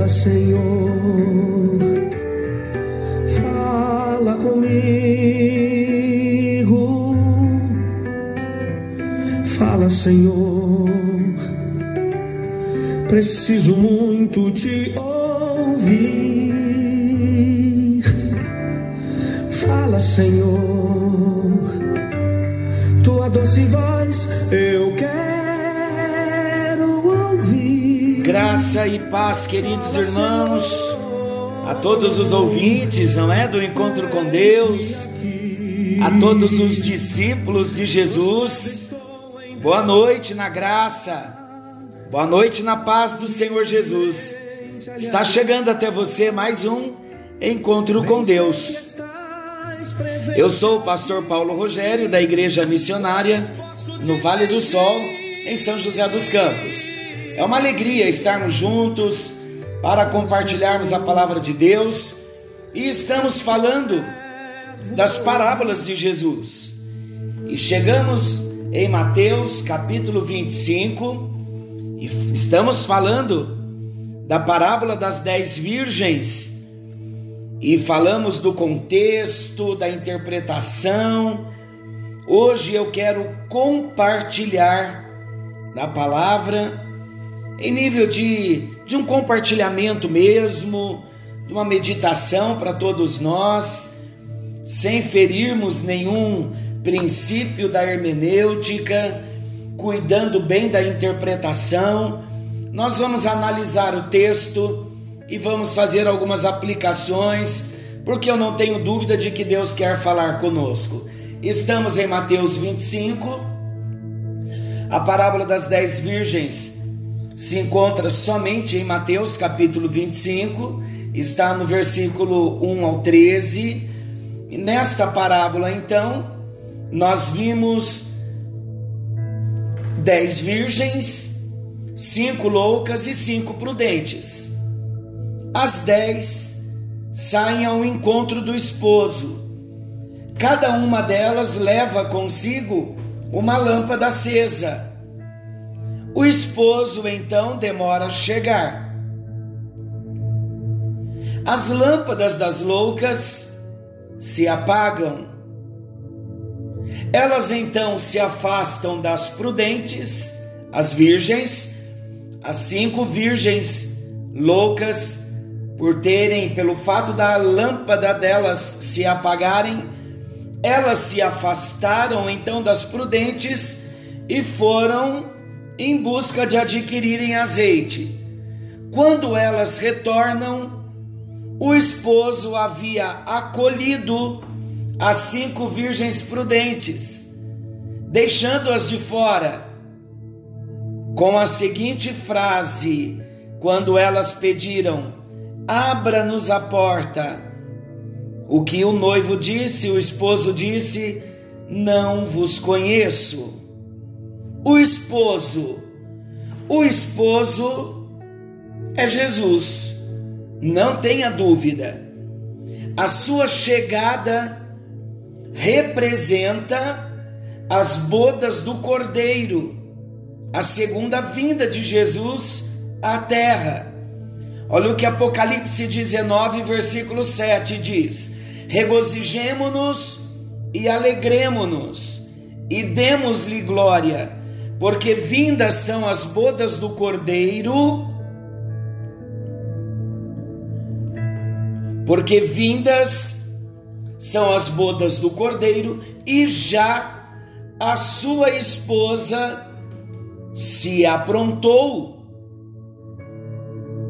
Fala, Senhor, fala comigo. Fala, Senhor, preciso muito te ouvir. Fala, Senhor, Graça e paz, queridos irmãos, a todos os ouvintes, não é? Do encontro com Deus, a todos os discípulos de Jesus, boa noite na graça, boa noite na paz do Senhor Jesus. Está chegando até você mais um encontro com Deus. Eu sou o pastor Paulo Rogério, da Igreja Missionária, no Vale do Sol, em São José dos Campos. É uma alegria estarmos juntos para compartilharmos a palavra de Deus e estamos falando das parábolas de Jesus. E chegamos em Mateus capítulo 25 e estamos falando da parábola das dez virgens e falamos do contexto, da interpretação. Hoje eu quero compartilhar da palavra em nível de, de um compartilhamento mesmo, de uma meditação para todos nós, sem ferirmos nenhum princípio da hermenêutica, cuidando bem da interpretação. Nós vamos analisar o texto e vamos fazer algumas aplicações, porque eu não tenho dúvida de que Deus quer falar conosco. Estamos em Mateus 25, a parábola das dez virgens se encontra somente em Mateus capítulo 25, está no versículo 1 ao 13. E nesta parábola, então, nós vimos dez virgens, cinco loucas e cinco prudentes. As dez saem ao encontro do esposo. Cada uma delas leva consigo uma lâmpada acesa. O esposo então demora a chegar. As lâmpadas das loucas se apagam. Elas então se afastam das prudentes, as virgens, as cinco virgens loucas por terem, pelo fato da lâmpada delas se apagarem, elas se afastaram então das prudentes e foram em busca de adquirirem azeite. Quando elas retornam, o esposo havia acolhido as cinco virgens prudentes, deixando-as de fora, com a seguinte frase, quando elas pediram: abra-nos a porta. O que o noivo disse, o esposo disse: Não vos conheço. O esposo, o esposo é Jesus, não tenha dúvida. A sua chegada representa as bodas do Cordeiro, a segunda vinda de Jesus à terra. Olha o que Apocalipse 19, versículo 7 diz: Regozijemo-nos e alegremo-nos e demos-lhe glória, porque vindas são as bodas do Cordeiro, porque vindas são as bodas do Cordeiro. E já a sua esposa se aprontou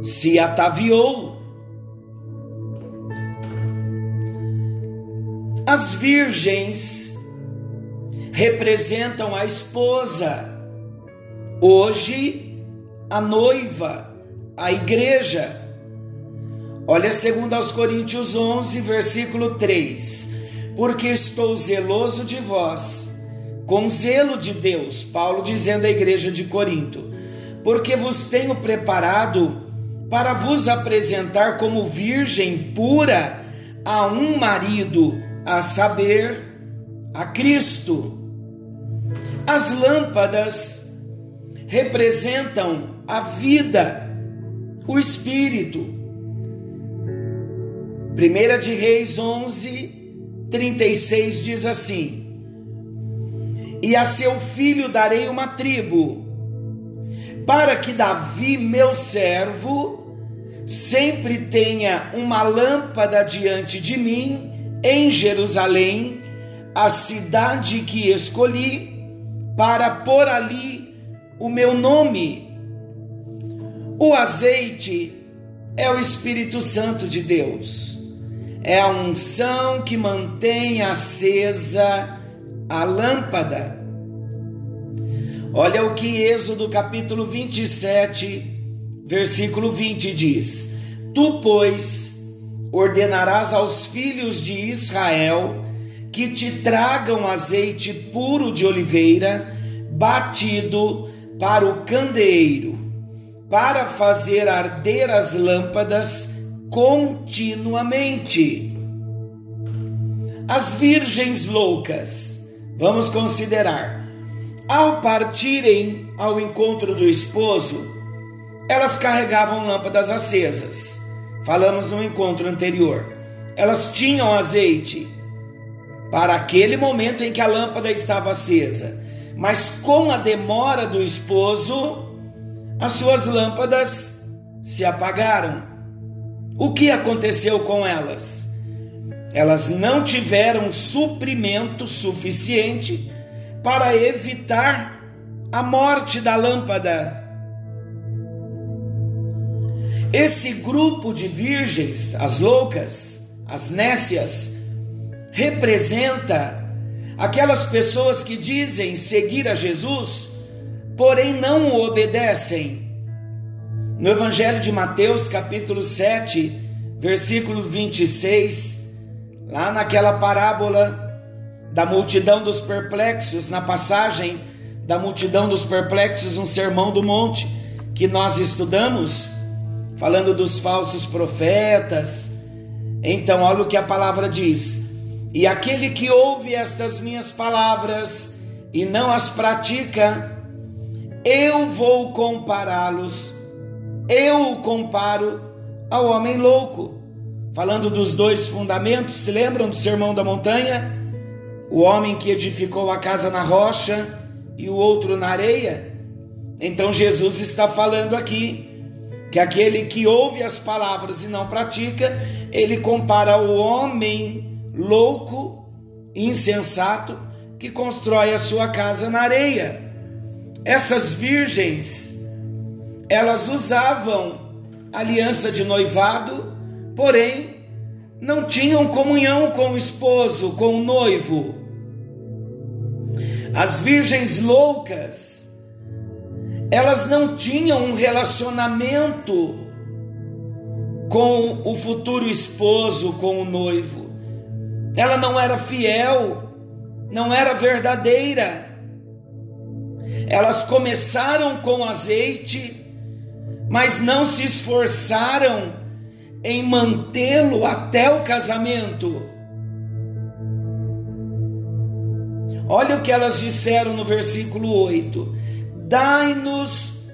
se ataviou. As virgens representam a esposa, hoje a noiva, a igreja. Olha 2 Coríntios 11, versículo 3: Porque estou zeloso de vós, com zelo de Deus, Paulo dizendo à igreja de Corinto, porque vos tenho preparado para vos apresentar como virgem pura a um marido, a saber, a Cristo. As lâmpadas representam a vida, o Espírito. 1 de Reis 11, 36 diz assim: E a seu filho darei uma tribo, para que Davi, meu servo, sempre tenha uma lâmpada diante de mim em Jerusalém, a cidade que escolhi, para pôr ali o meu nome. O azeite é o Espírito Santo de Deus. É a unção que mantém acesa a lâmpada. Olha o que Êxodo capítulo 27, versículo 20 diz: Tu, pois, ordenarás aos filhos de Israel que te tragam azeite puro de oliveira, batido para o candeeiro, para fazer arder as lâmpadas continuamente. As virgens loucas, vamos considerar, ao partirem ao encontro do esposo, elas carregavam lâmpadas acesas. Falamos no encontro anterior. Elas tinham azeite para aquele momento em que a lâmpada estava acesa. Mas com a demora do esposo, as suas lâmpadas se apagaram. O que aconteceu com elas? Elas não tiveram suprimento suficiente para evitar a morte da lâmpada. Esse grupo de virgens, as loucas, as nécias, representa aquelas pessoas que dizem seguir a Jesus, porém não o obedecem. No Evangelho de Mateus, capítulo 7, versículo 26, lá naquela parábola da multidão dos perplexos, na passagem da multidão dos perplexos, um sermão do monte que nós estudamos, falando dos falsos profetas. Então, olha o que a palavra diz: e aquele que ouve estas minhas palavras e não as pratica, eu vou compará-los, eu o comparo ao homem louco. Falando dos dois fundamentos, se lembram do sermão da montanha? O homem que edificou a casa na rocha e o outro na areia. Então Jesus está falando aqui que aquele que ouve as palavras e não pratica, ele compara o homem louco, insensato, que constrói a sua casa na areia. Essas virgens, elas usavam aliança de noivado, porém não tinham comunhão com o esposo, com o noivo. As virgens loucas, elas não tinham um relacionamento com o futuro esposo, com o noivo ela não era fiel, não era verdadeira. Elas começaram com azeite, mas não se esforçaram em mantê-lo até o casamento. Olha o que elas disseram no versículo 8: Dai-nos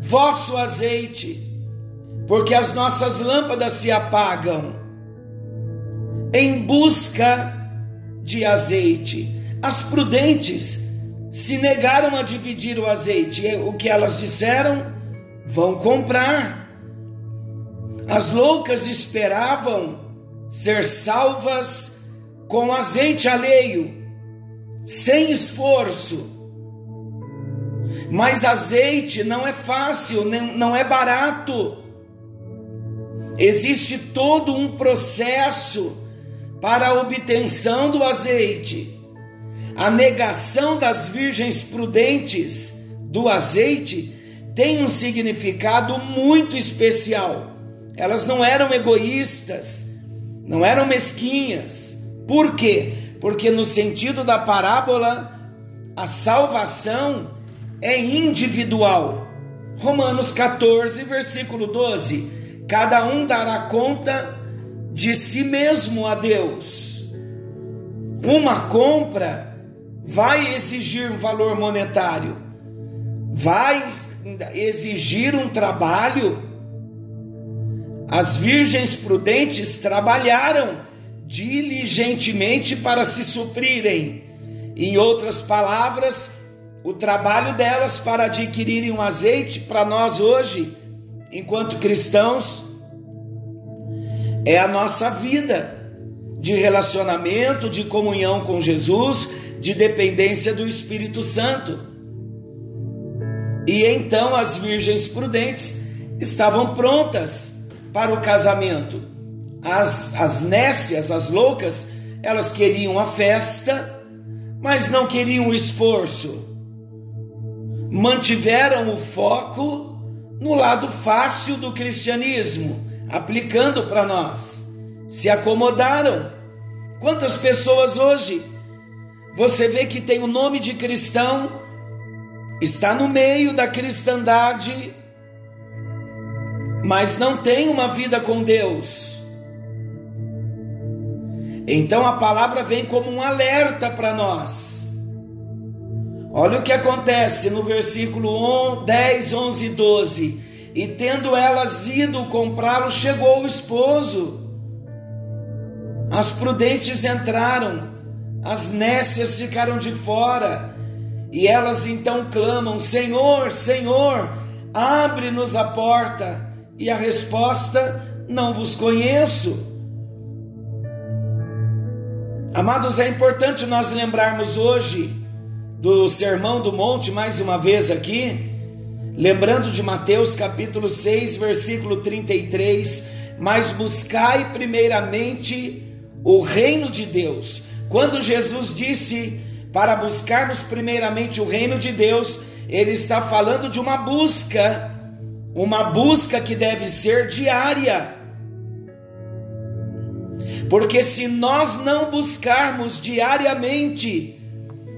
vosso azeite, porque as nossas lâmpadas se apagam em busca de azeite. As prudentes se negaram a dividir o azeite. O que elas disseram? Vão comprar. As loucas esperavam ser salvas com azeite alheio, sem esforço. Mas azeite não é fácil, não é barato. Existe todo um processo para a obtenção do azeite. A negação das virgens prudentes do azeite tem um significado muito especial. Elas não eram egoístas, não eram mesquinhas. Por quê? Porque, no sentido da parábola, a salvação é individual. Romanos 14, versículo 12: Cada um dará conta de si mesmo a Deus. Uma compra vai exigir um valor monetário, vai exigir um trabalho, As virgens prudentes trabalharam diligentemente para se suprirem. Em outras palavras, o trabalho delas para adquirirem um azeite para nós hoje, enquanto cristãos, é a nossa vida de relacionamento, de comunhão com Jesus, de dependência do Espírito Santo. E então as virgens prudentes estavam prontas para o casamento. As, as nécias, as loucas, elas queriam a festa, mas não queriam o esforço. Mantiveram o foco no lado fácil do cristianismo, aplicando para nós. Se acomodaram. Quantas pessoas hoje você vê que tem o nome de cristão, está no meio da cristandade, mas não tem uma vida com Deus. Então a palavra vem como um alerta para nós. Olha o que acontece no versículo 10, 11 e 12. E tendo elas ido comprá-lo, chegou o esposo. As prudentes entraram as nécias ficaram de fora, e elas então clamam: Senhor, Senhor, abre-nos a porta. E a resposta: Não vos conheço. Amados, é importante nós lembrarmos hoje do Sermão do Monte, mais uma vez aqui, lembrando de Mateus capítulo 6, versículo 33, mas buscai primeiramente o reino de Deus quando Jesus disse para buscarmos primeiramente o reino de Deus, ele está falando de uma busca, uma busca que deve ser diária. Porque se nós não buscarmos diariamente,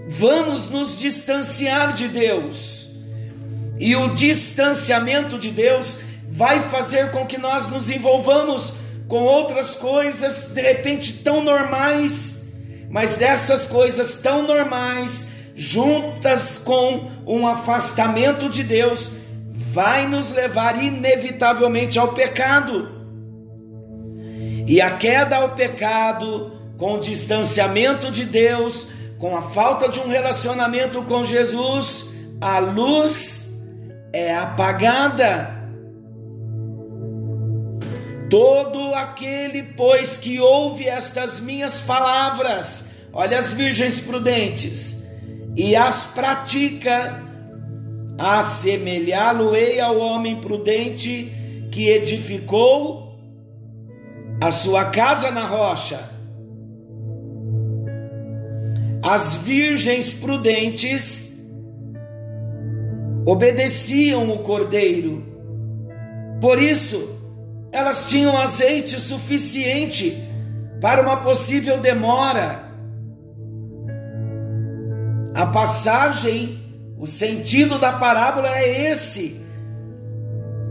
vamos nos distanciar de Deus. E o distanciamento de Deus vai fazer com que nós nos envolvamos com outras coisas de repente tão normais mas dessas coisas tão normais, juntas com um afastamento de Deus, vai nos levar inevitavelmente ao pecado. E a queda ao pecado, com o distanciamento de Deus, com a falta de um relacionamento com Jesus, a luz é apagada. Todo aquele, pois, que ouve estas minhas palavras, olha as virgens prudentes, e as pratica, assemelhá-lo-ei ao homem prudente que edificou a sua casa na rocha. As virgens prudentes obedeciam o cordeiro, por isso, elas tinham azeite suficiente para uma possível demora. A passagem, o sentido da parábola é esse.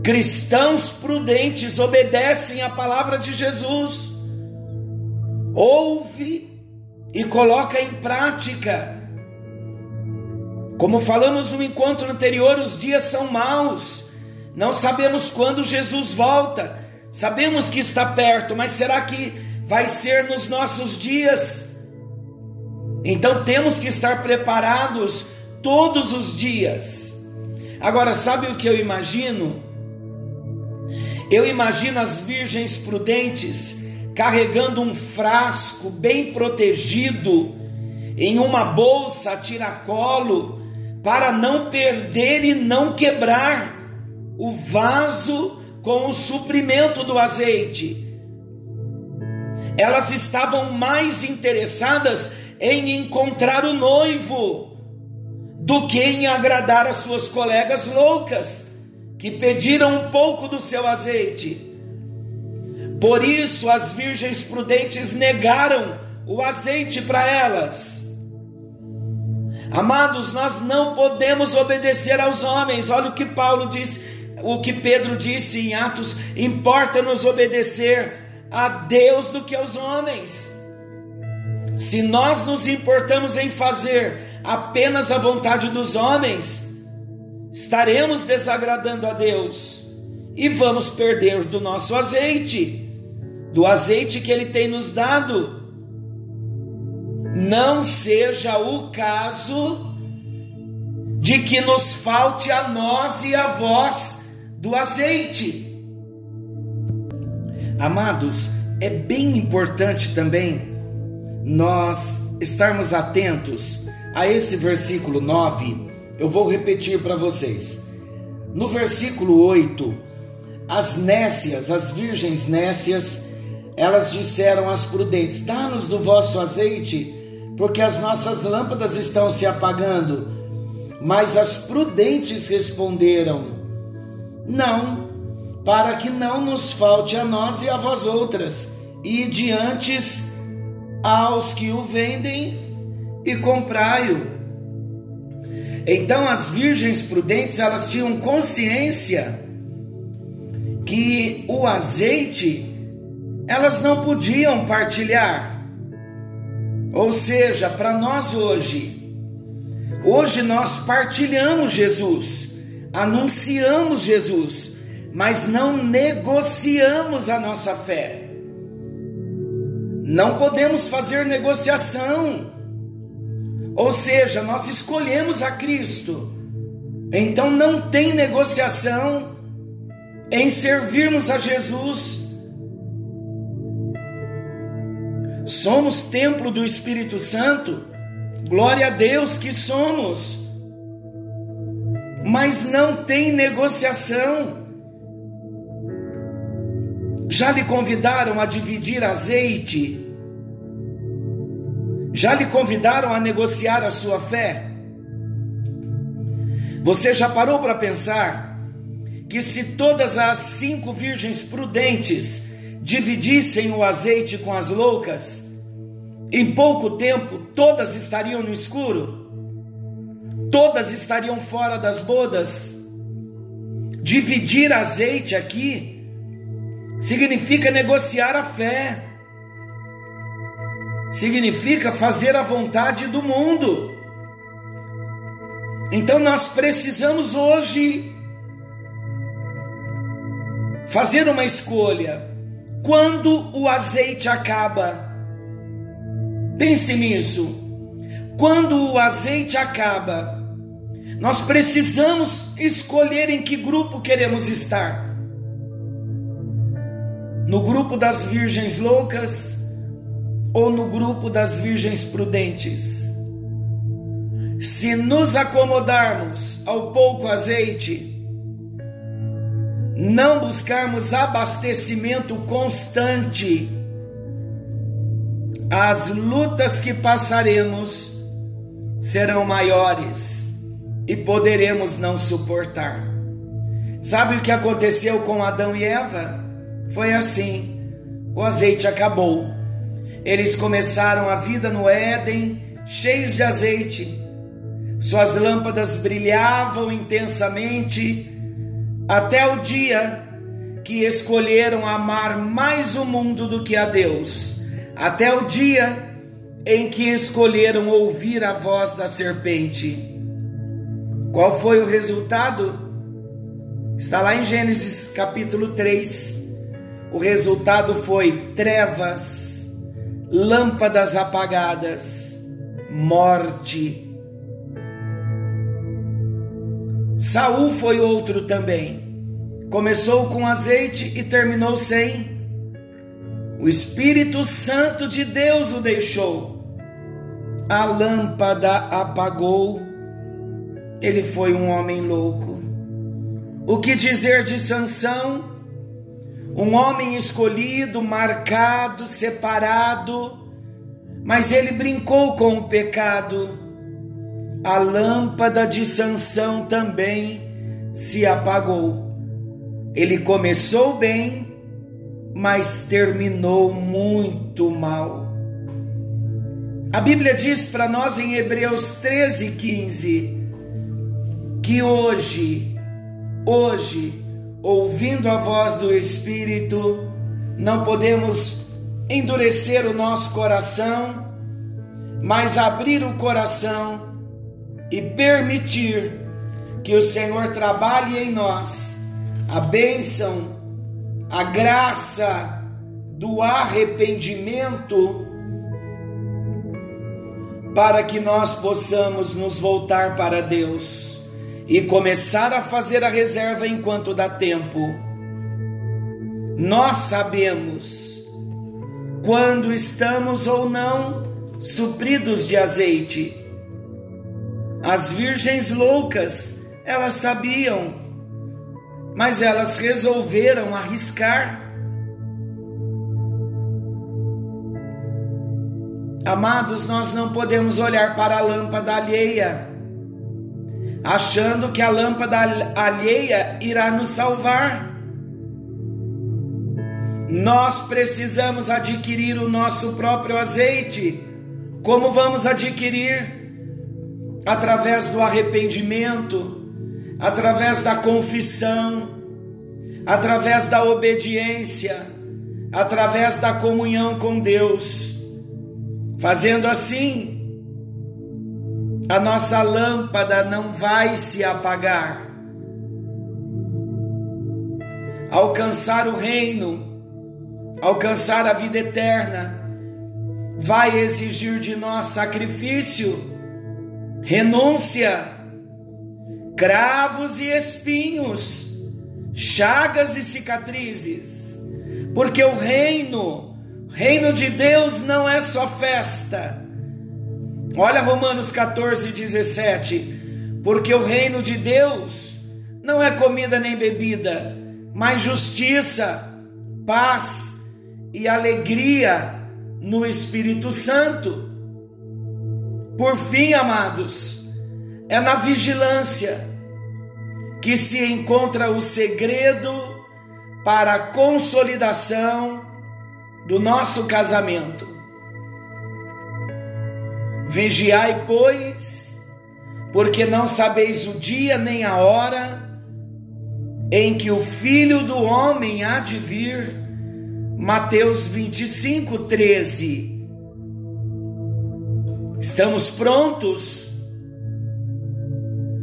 Cristãos prudentes obedecem à palavra de Jesus, ouve e coloca em prática. Como falamos no encontro anterior, os dias são maus, não sabemos quando Jesus volta Sabemos que está perto, mas será que vai ser nos nossos dias? Então temos que estar preparados todos os dias. Agora, sabe o que eu imagino? Eu imagino as virgens prudentes carregando um frasco bem protegido em uma bolsa tiracolo para não perder e não quebrar o vaso com o suprimento do azeite. Elas estavam mais interessadas em encontrar o noivo do que em agradar as suas colegas loucas que pediram um pouco do seu azeite. Por isso as virgens prudentes negaram o azeite para elas. Amados, nós não podemos obedecer aos homens. Olha o que Paulo diz o que Pedro disse em Atos: importa-nos obedecer a Deus do que aos homens. Se nós nos importamos em fazer apenas a vontade dos homens, estaremos desagradando a Deus. e vamos perder do nosso azeite, do azeite que Ele tem nos dado. Não seja o caso de que nos falte a nós e a vós do azeite. Amados, é bem importante também nós estarmos atentos a esse versículo 9. Eu vou repetir para vocês. No versículo 8, as nécias, as virgens nécias, elas disseram às prudentes: Dá-nos do vosso azeite, porque as nossas lâmpadas estão se apagando. Mas as prudentes responderam: Não, para que não nos falte a nós e a vós outras, e diante aos que o vendem e comprai-o. Então as virgens prudentes, elas tinham consciência que o azeite elas não podiam partilhar. Ou seja, para nós hoje, hoje nós partilhamos Jesus, anunciamos Jesus, mas não negociamos a nossa fé. Não podemos fazer negociação. Ou seja, nós escolhemos a Cristo. Então não tem negociação em servirmos a Jesus. Somos templo do Espírito Santo. Glória a Deus que somos. Mas não tem negociação. Já lhe convidaram a dividir azeite? Já lhe convidaram a negociar a sua fé? Você já parou para pensar que se todas as cinco virgens prudentes dividissem o azeite com as loucas, em pouco tempo todas estariam no escuro? Todas estariam fora das bodas? Dividir azeite aqui significa negociar a fé, significa fazer a vontade do mundo. Então nós precisamos hoje fazer uma escolha. Quando o azeite acaba, pense nisso. Quando o azeite acaba, nós precisamos escolher em que grupo queremos estar no grupo das virgens loucas ou no grupo das virgens prudentes. Se nos acomodarmos ao pouco azeite, não buscarmos abastecimento constante, as lutas que passaremos serão maiores e poderemos não suportar. Sabe o que aconteceu com Adão e Eva? Foi assim. O azeite acabou. Eles começaram a vida no Éden, cheios de azeite. Suas lâmpadas brilhavam intensamente até o dia que escolheram amar mais o mundo do que a Deus. Até o dia em que escolheram ouvir a voz da serpente. Qual foi o resultado? Está lá em Gênesis capítulo 3 o resultado foi trevas, lâmpadas apagadas, morte. Saul foi outro também. Começou com azeite e terminou sem. O Espírito Santo de Deus o deixou. A lâmpada apagou. Ele foi um homem louco. O que dizer de Sansão? um homem escolhido, marcado, separado, mas ele brincou com o pecado. A lâmpada de Sansão também se apagou. Ele começou bem, mas terminou muito mal. A Bíblia diz para nós em Hebreus 13, 15, que hoje, hoje, ouvindo a voz do Espírito, não podemos endurecer o nosso coração, mas abrir o coração e permitir que o Senhor trabalhe em nós a bênção, a graça do arrependimento, para que nós possamos nos voltar para Deus e começar a fazer a reserva enquanto dá tempo. Nós sabemos quando estamos ou não supridos de azeite. As virgens loucas, elas sabiam, mas elas resolveram arriscar. Amados, nós não podemos olhar para a lâmpada alheia, achando que a lâmpada alheia irá nos salvar. Nós precisamos adquirir o nosso próprio azeite. Como vamos adquirir? Através do arrependimento, através da confissão, através da obediência, através da comunhão com Deus. Fazendo assim, a nossa lâmpada não vai se apagar. Alcançar o reino alcançar a vida eterna, vai exigir de nós sacrifício, renúncia, cravos e espinhos, chagas e cicatrizes, porque o reino, reino de Deus não é só festa. Olha Romanos 14, 17. Porque o reino de Deus não é comida nem bebida, mas justiça, paz e alegria no Espírito Santo. Por fim, amados, é na vigilância que se encontra o segredo para a consolidação do nosso casamento. Vigiai, pois, porque não sabeis o dia nem a hora em que o Filho do Homem há de vir Mateus 25, 13. Estamos prontos?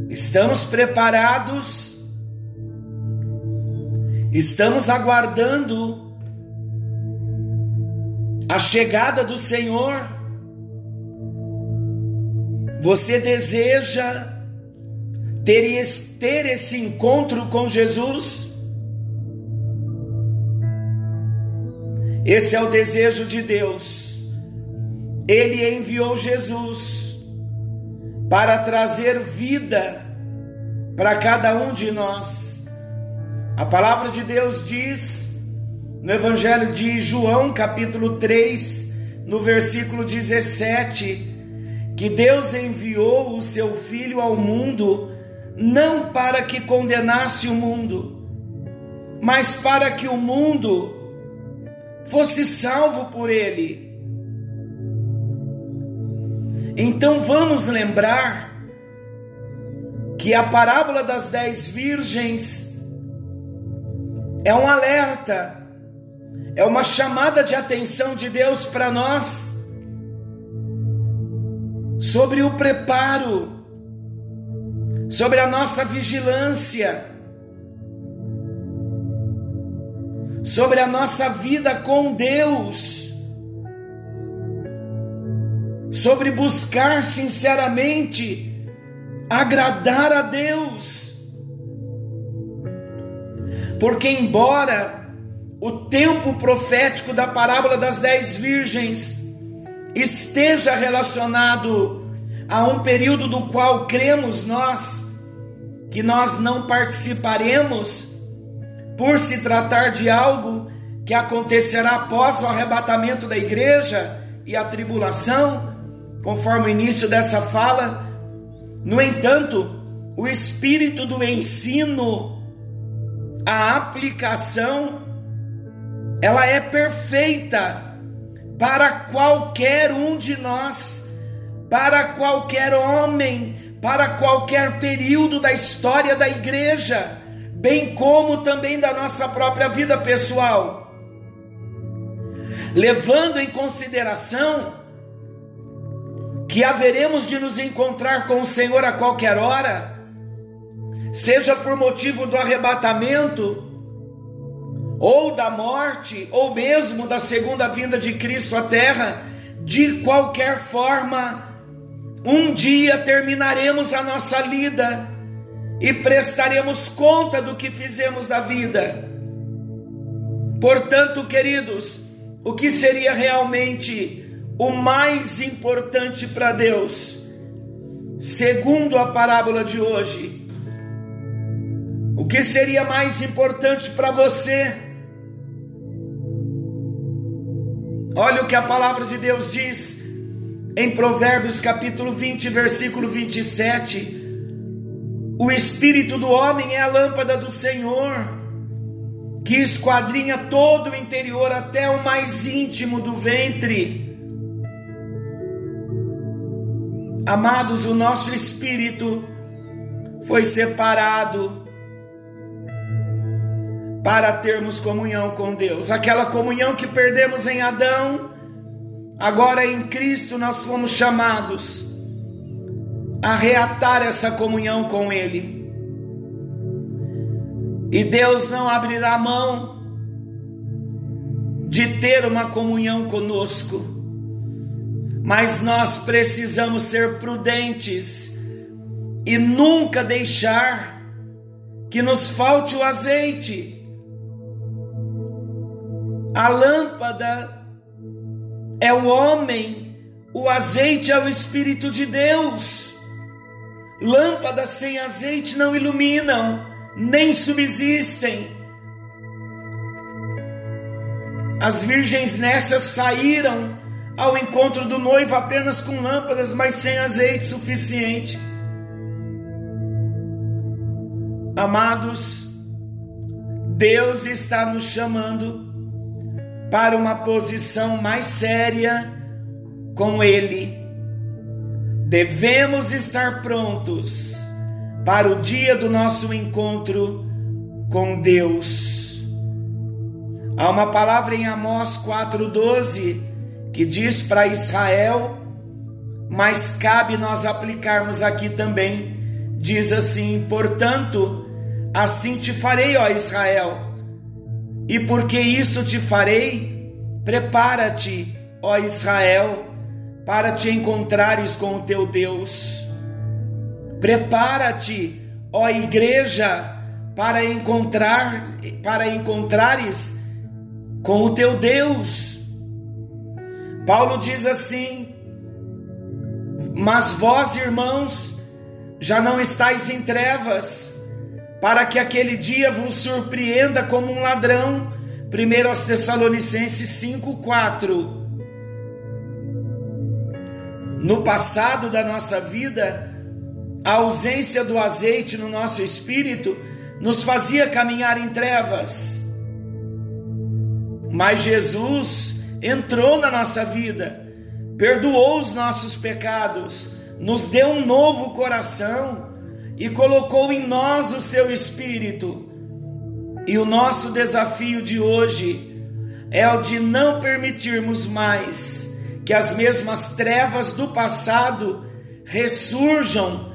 Estamos preparados? Estamos aguardando a chegada do Senhor? Você deseja ter, ter esse encontro com Jesus? Esse é o desejo de Deus. Ele enviou Jesus para trazer vida para cada um de nós. A palavra de Deus diz no Evangelho de João, capítulo 3, no versículo 17, que Deus enviou o seu Filho ao mundo não para que condenasse o mundo, mas para que o mundo fosse salvo por ele. Então vamos lembrar que a parábola das dez virgens é um alerta, é uma chamada de atenção de Deus para nós sobre o preparo, sobre a nossa vigilância sobre a nossa vida com Deus, sobre buscar sinceramente agradar a Deus. Porque, embora o tempo profético da parábola das dez virgens esteja relacionado a um período do qual cremos nós que nós não participaremos, por se tratar de algo que acontecerá após o arrebatamento da igreja e a tribulação, conforme o início dessa fala. No entanto, o espírito do ensino, a aplicação, ela é perfeita para qualquer um de nós, para qualquer homem, para qualquer período da história da igreja bem como também da nossa própria vida pessoal, levando em consideração que haveremos de nos encontrar com o Senhor a qualquer hora, seja por motivo do arrebatamento, ou da morte, ou mesmo da segunda vinda de Cristo à terra, de qualquer forma, um dia terminaremos a nossa lida e prestaremos conta do que fizemos da vida. Portanto, queridos, o que seria realmente o mais importante para Deus, segundo a parábola de hoje? O que seria mais importante para você? Olha o que a palavra de Deus diz em Provérbios capítulo 20, versículo 27. O espírito do homem é a lâmpada do Senhor, que esquadrinha todo o interior até o mais íntimo do ventre. Amados, o nosso espírito foi separado para termos comunhão com Deus. Aquela comunhão que perdemos em Adão, agora em Cristo nós fomos chamados a reatar essa comunhão com Ele. E Deus não abrirá mão de ter uma comunhão conosco, mas nós precisamos ser prudentes e nunca deixar que nos falte o azeite a lâmpada é o homem, o azeite é o Espírito de Deus. Lâmpadas sem azeite não iluminam, nem subsistem. As virgens nessas saíram ao encontro do noivo apenas com lâmpadas, mas sem azeite suficiente. Amados, Deus está nos chamando para uma posição mais séria com Ele. Devemos estar prontos para o dia do nosso encontro com Deus. Há uma palavra em Amós 4,12 que diz para Israel, mas cabe nós aplicarmos aqui também. Diz assim: portanto, assim te farei, ó Israel e porque isso te farei, prepara-te, ó Israel, para te encontrares com o teu Deus. Prepara-te, ó igreja, para encontrar para encontrares com o teu Deus. Paulo diz assim: Mas vós, irmãos, já não estáis em trevas, para que aquele dia vos surpreenda como um ladrão. 1 aos Tessalonicenses 5:4. No passado da nossa vida, a ausência do azeite no nosso espírito nos fazia caminhar em trevas. Mas Jesus entrou na nossa vida, perdoou os nossos pecados, nos deu um novo coração e colocou em nós o seu espírito. E o nosso desafio de hoje é o de não permitirmos mais que as mesmas trevas do passado ressurjam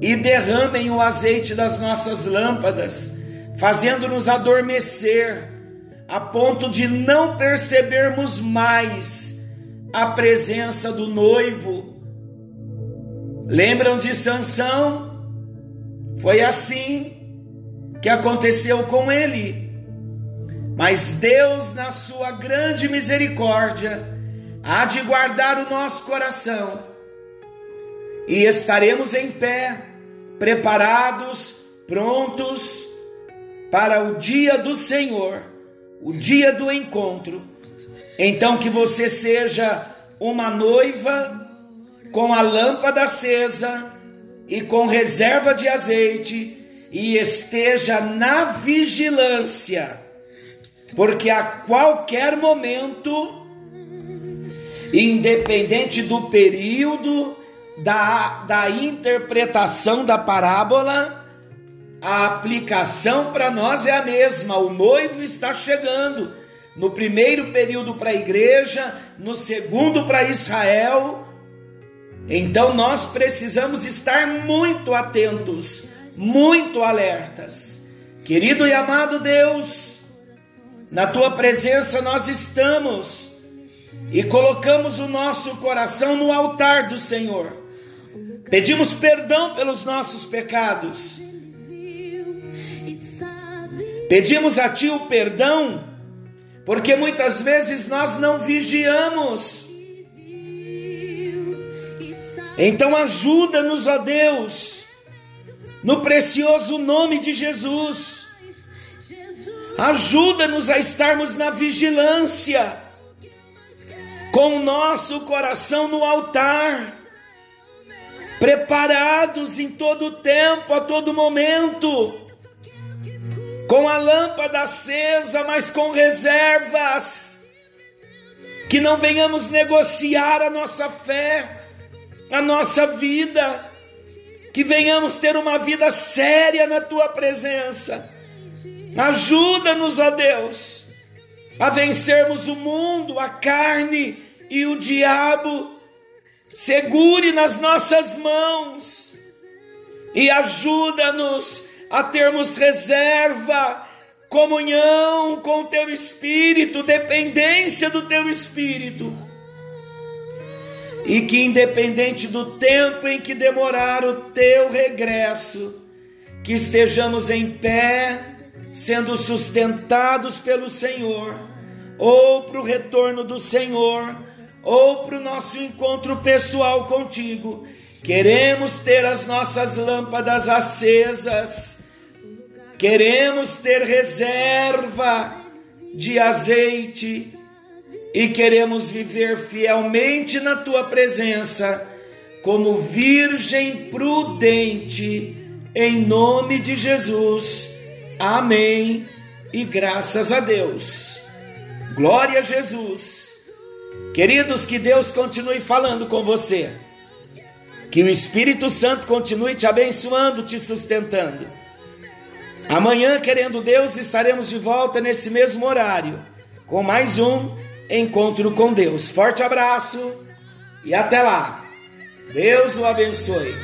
e derramem o azeite das nossas lâmpadas, fazendo-nos adormecer a ponto de não percebermos mais a presença do noivo. Lembram de Sansão? Foi assim que aconteceu com ele. Mas Deus, na sua grande misericórdia, há de guardar o nosso coração e estaremos em pé, preparados, prontos para o dia do Senhor, o dia do encontro. Então, que você seja uma noiva com a lâmpada acesa e com reserva de azeite, e esteja na vigilância, porque a qualquer momento, independente do período da, da interpretação da parábola, a aplicação para nós é a mesma. O noivo está chegando. No primeiro período para a igreja, no segundo para Israel, então nós precisamos estar muito atentos, muito alertas. Querido e amado Deus, na tua presença nós estamos e colocamos o nosso coração no altar do Senhor. Pedimos perdão pelos nossos pecados. Pedimos a Ti o perdão, porque muitas vezes nós não vigiamos. Então ajuda-nos, ó Deus, no precioso nome de Jesus. Ajuda-nos a estarmos na vigilância, com o nosso coração no altar, preparados em todo tempo, a todo momento, com a lâmpada acesa, mas com reservas, que não venhamos negociar a nossa fé, a nossa vida, que venhamos ter uma vida séria na tua presença. Ajuda-nos, ó Deus, a vencermos o mundo, a carne e o diabo. Segure nas nossas mãos e ajuda-nos a termos reserva, comunhão com o teu espírito, dependência do teu espírito. E que, independente do tempo em que demorar o teu regresso, que estejamos em pé sendo sustentados pelo Senhor, ou para o retorno do Senhor, ou para o nosso encontro pessoal contigo. Queremos ter as nossas lâmpadas acesas, queremos ter reserva de azeite e queremos viver fielmente na tua presença, como virgem prudente, em nome de Jesus Amém e graças a Deus. Glória a Jesus. Queridos, que Deus continue falando com você. Que o Espírito Santo continue te abençoando, te sustentando. Amanhã, querendo Deus, estaremos de volta nesse mesmo horário com mais um encontro com Deus. Forte abraço e até lá. Deus o abençoe.